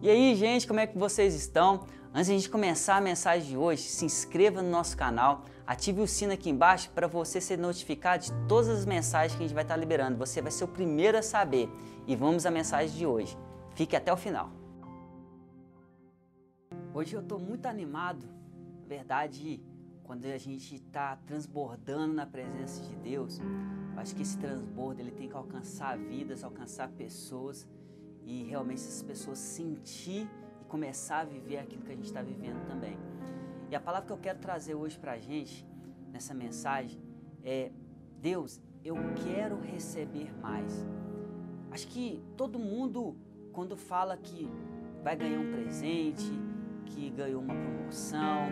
E aí, gente, como é que vocês estão? Antes de a gente começar a mensagem de hoje, se inscreva no nosso canal, ative o sino aqui embaixo para você ser notificado de todas as mensagens que a gente vai estar liberando. Você vai ser o primeiro a saber. E vamos à mensagem de hoje. Fique até o final. Hoje eu estou muito animado, na verdade, quando a gente está transbordando na presença de Deus. Eu acho que esse transbordo ele tem que alcançar vidas, alcançar pessoas e realmente essas pessoas sentir e começar a viver aquilo que a gente está vivendo também. E a palavra que eu quero trazer hoje para a gente, nessa mensagem, é: Deus, eu quero receber mais. Acho que todo mundo, quando fala que vai ganhar um presente, que ganhou uma promoção,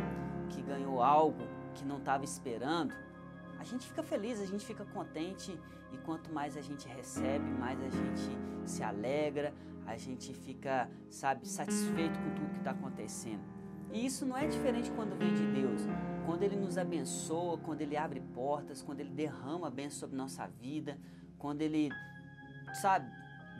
que ganhou algo que não estava esperando, gente fica feliz, a gente fica contente e quanto mais a gente recebe, mais a gente se alegra, a gente fica, sabe, satisfeito com tudo que está acontecendo. E isso não é diferente quando vem de Deus. Quando Ele nos abençoa, quando Ele abre portas, quando Ele derrama bênção sobre nossa vida, quando Ele, sabe,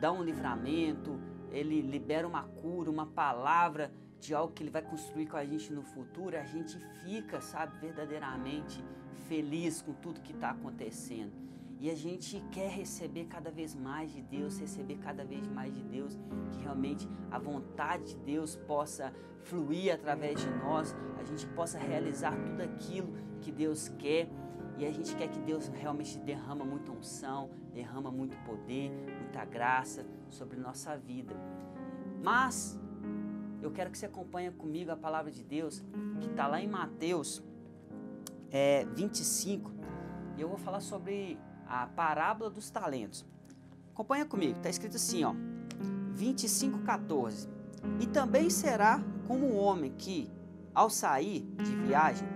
dá um livramento, Ele libera uma cura, uma palavra de algo que Ele vai construir com a gente no futuro, a gente fica, sabe, verdadeiramente feliz com tudo que está acontecendo. E a gente quer receber cada vez mais de Deus, receber cada vez mais de Deus, que realmente a vontade de Deus possa fluir através de nós, a gente possa realizar tudo aquilo que Deus quer. E a gente quer que Deus realmente derrama muita unção, derrama muito poder, muita graça sobre nossa vida. Mas eu quero que você acompanhe comigo a palavra de Deus, que está lá em Mateus é, 25, e eu vou falar sobre a parábola dos talentos. Acompanha comigo, está escrito assim, ó, 25, 14. E também será como um homem que, ao sair de viagem,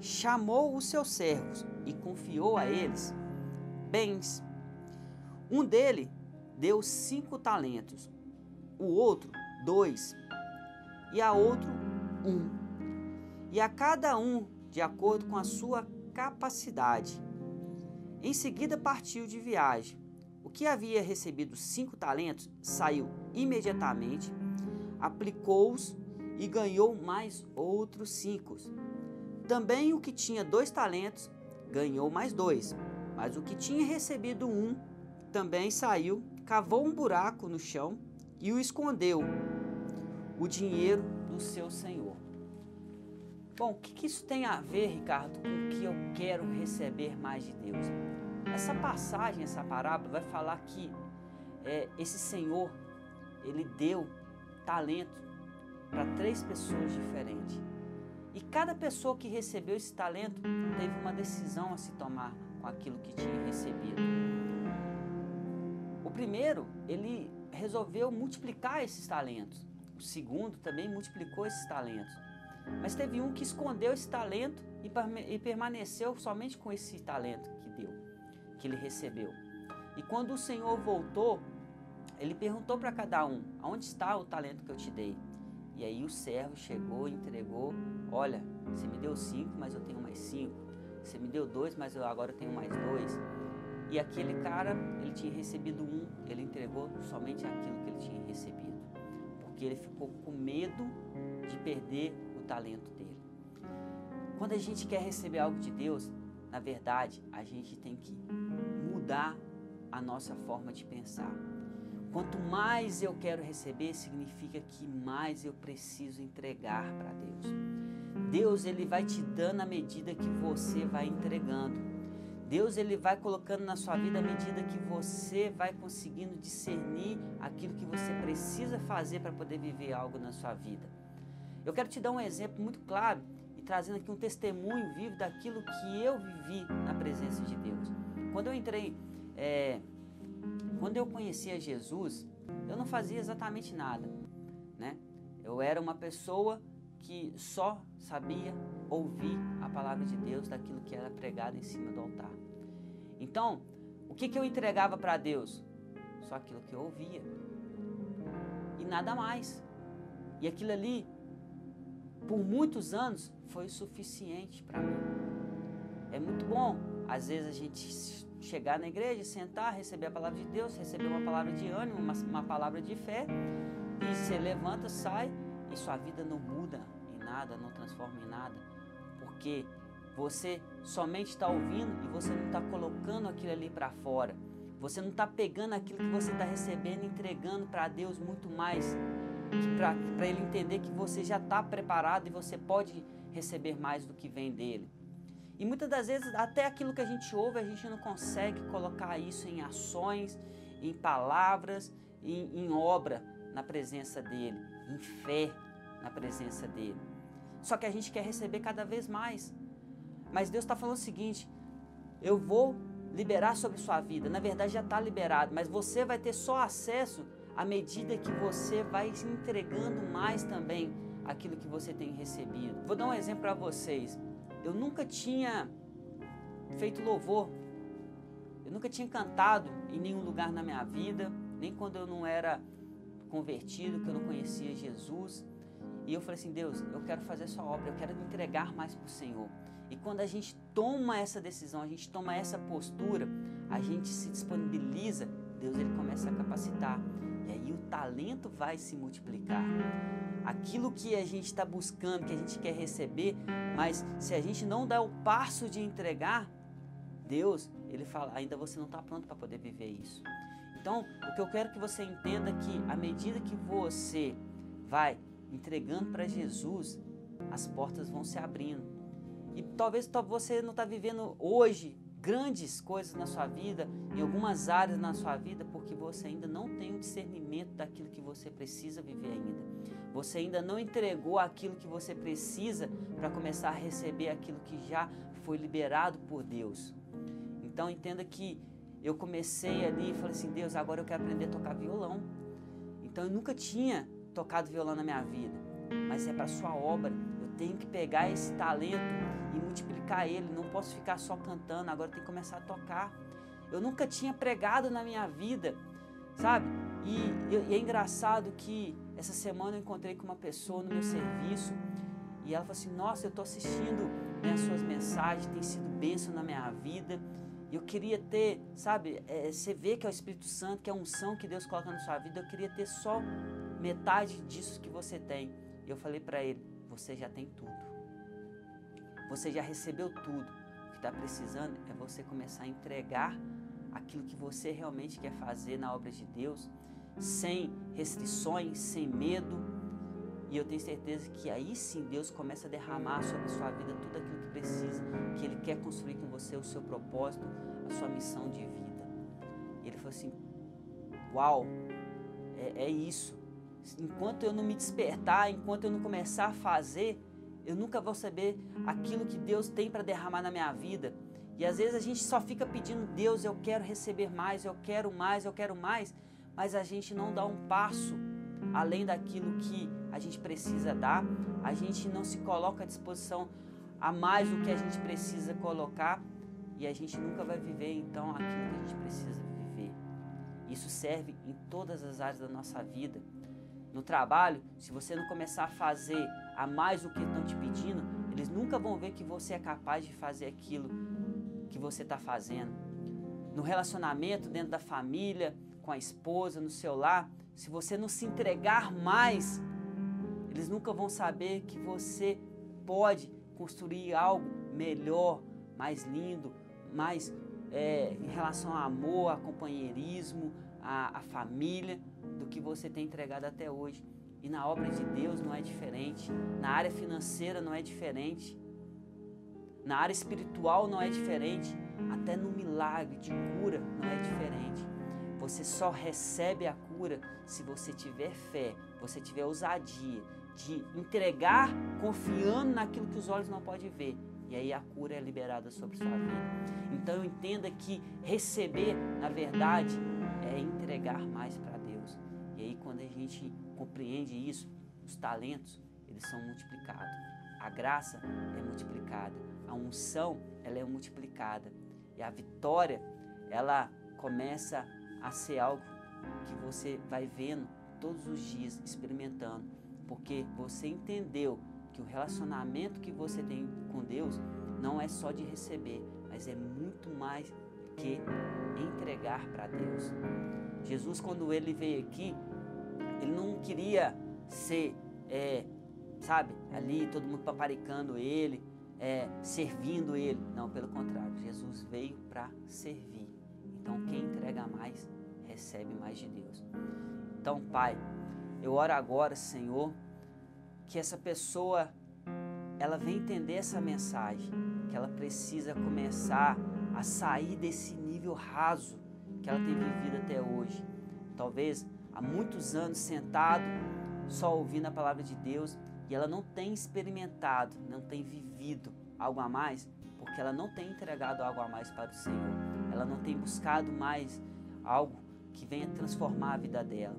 chamou os seus servos e confiou a eles bens. Um dele deu cinco talentos, o outro dois, e a outro um. E a cada um de acordo com a sua capacidade. Em seguida partiu de viagem. O que havia recebido cinco talentos saiu imediatamente, aplicou-os e ganhou mais outros cinco. Também o que tinha dois talentos ganhou mais dois, mas o que tinha recebido um também saiu, cavou um buraco no chão e o escondeu, o dinheiro do seu senhor. Bom, o que, que isso tem a ver, Ricardo, com o que eu quero receber mais de Deus? Essa passagem, essa parábola vai falar que é, esse Senhor, ele deu talento para três pessoas diferentes. E cada pessoa que recebeu esse talento teve uma decisão a se tomar com aquilo que tinha recebido. O primeiro, ele resolveu multiplicar esses talentos. O segundo também multiplicou esses talentos. Mas teve um que escondeu esse talento e permaneceu somente com esse talento que deu, que ele recebeu. E quando o Senhor voltou, ele perguntou para cada um: Aonde está o talento que eu te dei? E aí o servo chegou entregou: Olha, você me deu cinco, mas eu tenho mais cinco. Você me deu dois, mas eu agora tenho mais dois. E aquele cara, ele tinha recebido um, ele entregou somente aquilo que ele tinha recebido. Porque ele ficou com medo de perder talento dele. Quando a gente quer receber algo de Deus, na verdade, a gente tem que mudar a nossa forma de pensar. Quanto mais eu quero receber, significa que mais eu preciso entregar para Deus. Deus ele vai te dando à medida que você vai entregando. Deus ele vai colocando na sua vida à medida que você vai conseguindo discernir aquilo que você precisa fazer para poder viver algo na sua vida. Eu quero te dar um exemplo muito claro e trazendo aqui um testemunho vivo daquilo que eu vivi na presença de Deus. Quando eu entrei, é, quando eu conhecia Jesus, eu não fazia exatamente nada, né? Eu era uma pessoa que só sabia ouvir a palavra de Deus daquilo que era pregado em cima do altar. Então, o que, que eu entregava para Deus? Só aquilo que eu ouvia. E nada mais. E aquilo ali por muitos anos foi o suficiente para mim. É muito bom, às vezes, a gente chegar na igreja, sentar, receber a palavra de Deus, receber uma palavra de ânimo, uma, uma palavra de fé, E você levanta, sai e sua vida não muda em nada, não transforma em nada, porque você somente está ouvindo e você não está colocando aquilo ali para fora. Você não está pegando aquilo que você está recebendo e entregando para Deus muito mais, para Ele entender que você já está preparado e você pode receber mais do que vem dele. E muitas das vezes, até aquilo que a gente ouve, a gente não consegue colocar isso em ações, em palavras, em, em obra na presença dele, em fé na presença dele. Só que a gente quer receber cada vez mais. Mas Deus está falando o seguinte: eu vou liberar sobre sua vida. Na verdade, já está liberado, mas você vai ter só acesso à medida que você vai se entregando mais também aquilo que você tem recebido. Vou dar um exemplo para vocês. Eu nunca tinha feito louvor, eu nunca tinha cantado em nenhum lugar na minha vida, nem quando eu não era convertido, que eu não conhecia Jesus. E eu falei assim: Deus, eu quero fazer essa obra, eu quero me entregar mais para o Senhor. E quando a gente toma essa decisão, a gente toma essa postura, a gente se disponibiliza, Deus ele começa a capacitar. E aí o talento vai se multiplicar. Aquilo que a gente está buscando, que a gente quer receber, mas se a gente não dá o passo de entregar, Deus, ele fala, ainda você não está pronto para poder viver isso. Então, o que eu quero que você entenda é que à medida que você vai entregando para Jesus, as portas vão se abrindo. E talvez você não está vivendo hoje grandes coisas na sua vida, em algumas áreas na sua vida, porque você ainda não tem o discernimento daquilo que você precisa viver ainda. Você ainda não entregou aquilo que você precisa para começar a receber aquilo que já foi liberado por Deus. Então entenda que eu comecei ali e falei assim, Deus, agora eu quero aprender a tocar violão. Então eu nunca tinha tocado violão na minha vida, mas é para sua obra. Eu tenho que pegar esse talento e multiplicar ele. Não posso ficar só cantando, agora tem que começar a tocar. Eu nunca tinha pregado na minha vida, sabe? E, e, é engraçado que essa semana eu encontrei com uma pessoa no meu serviço e ela falou assim: Nossa, eu estou assistindo né, as suas mensagens, tem sido bênção na minha vida. Eu queria ter, sabe, é, você vê que é o Espírito Santo, que é a unção que Deus coloca na sua vida. Eu queria ter só metade disso que você tem. E eu falei para ele: Você já tem tudo. Você já recebeu tudo. O que está precisando é você começar a entregar aquilo que você realmente quer fazer na obra de Deus, sem restrições, sem medo. E eu tenho certeza que aí sim Deus começa a derramar sobre a sua vida tudo aquilo que precisa, que Ele quer construir com você o seu propósito, a sua missão de vida. E ele falou assim: Uau, é, é isso. Enquanto eu não me despertar, enquanto eu não começar a fazer, eu nunca vou saber aquilo que Deus tem para derramar na minha vida. E às vezes a gente só fica pedindo, Deus, eu quero receber mais, eu quero mais, eu quero mais, mas a gente não dá um passo além daquilo que a gente precisa dar, a gente não se coloca à disposição a mais do que a gente precisa colocar e a gente nunca vai viver então aquilo que a gente precisa viver. Isso serve em todas as áreas da nossa vida. No trabalho, se você não começar a fazer a mais do que estão te pedindo, eles nunca vão ver que você é capaz de fazer aquilo que você está fazendo. No relacionamento, dentro da família, com a esposa, no seu lar, se você não se entregar mais, eles nunca vão saber que você pode construir algo melhor, mais lindo, mais é, em relação ao amor, a companheirismo, a, a família do que você tem entregado até hoje. E na obra de Deus não é diferente, na área financeira não é diferente, na área espiritual não é diferente, até no milagre de cura não é diferente. Você só recebe a cura se você tiver fé, você tiver ousadia de entregar confiando naquilo que os olhos não podem ver. E aí a cura é liberada sobre sua vida. Então entenda que receber, na verdade, é entregar mais para. E aí quando a gente compreende isso, os talentos, eles são multiplicados. A graça é multiplicada, a unção, ela é multiplicada. E a vitória, ela começa a ser algo que você vai vendo todos os dias, experimentando, porque você entendeu que o relacionamento que você tem com Deus não é só de receber, mas é muito mais que entregar para Deus. Jesus, quando ele veio aqui, ele não queria ser, é, sabe, ali todo mundo paparicando ele, é, servindo ele. Não, pelo contrário, Jesus veio para servir. Então, quem entrega mais, recebe mais de Deus. Então, Pai, eu oro agora, Senhor, que essa pessoa ela venha entender essa mensagem, que ela precisa começar a sair desse nível raso que ela tem vivido até hoje. Talvez há muitos anos sentado, só ouvindo a palavra de Deus, e ela não tem experimentado, não tem vivido algo a mais, porque ela não tem entregado algo a mais para o Senhor. Ela não tem buscado mais algo que venha transformar a vida dela.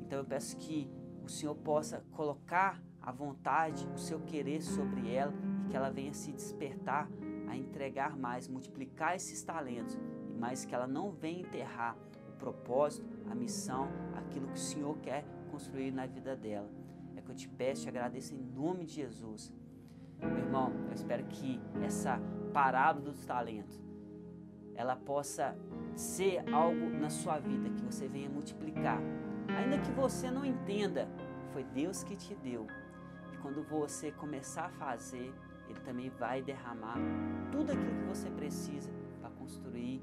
Então eu peço que o Senhor possa colocar a vontade, o seu querer sobre ela e que ela venha se despertar a entregar mais, multiplicar esses talentos, mas que ela não venha enterrar o propósito, a missão, aquilo que o Senhor quer construir na vida dela. É que eu te peço e agradeço em nome de Jesus. Meu irmão, eu espero que essa parábola dos talentos ela possa ser algo na sua vida que você venha multiplicar. Ainda que você não entenda, foi Deus que te deu. E quando você começar a fazer, Ele também vai derramar tudo aquilo que você precisa para construir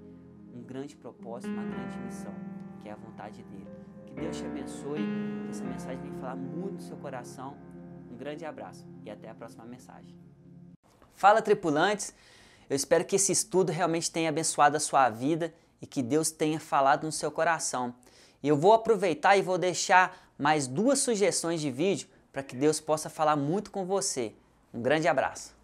um grande propósito, uma grande missão, que é a vontade dele. Que Deus te abençoe, que essa mensagem venha falar muito no seu coração. Um grande abraço e até a próxima mensagem. Fala, tripulantes! Eu espero que esse estudo realmente tenha abençoado a sua vida e que Deus tenha falado no seu coração. E eu vou aproveitar e vou deixar mais duas sugestões de vídeo para que Deus possa falar muito com você. Um grande abraço.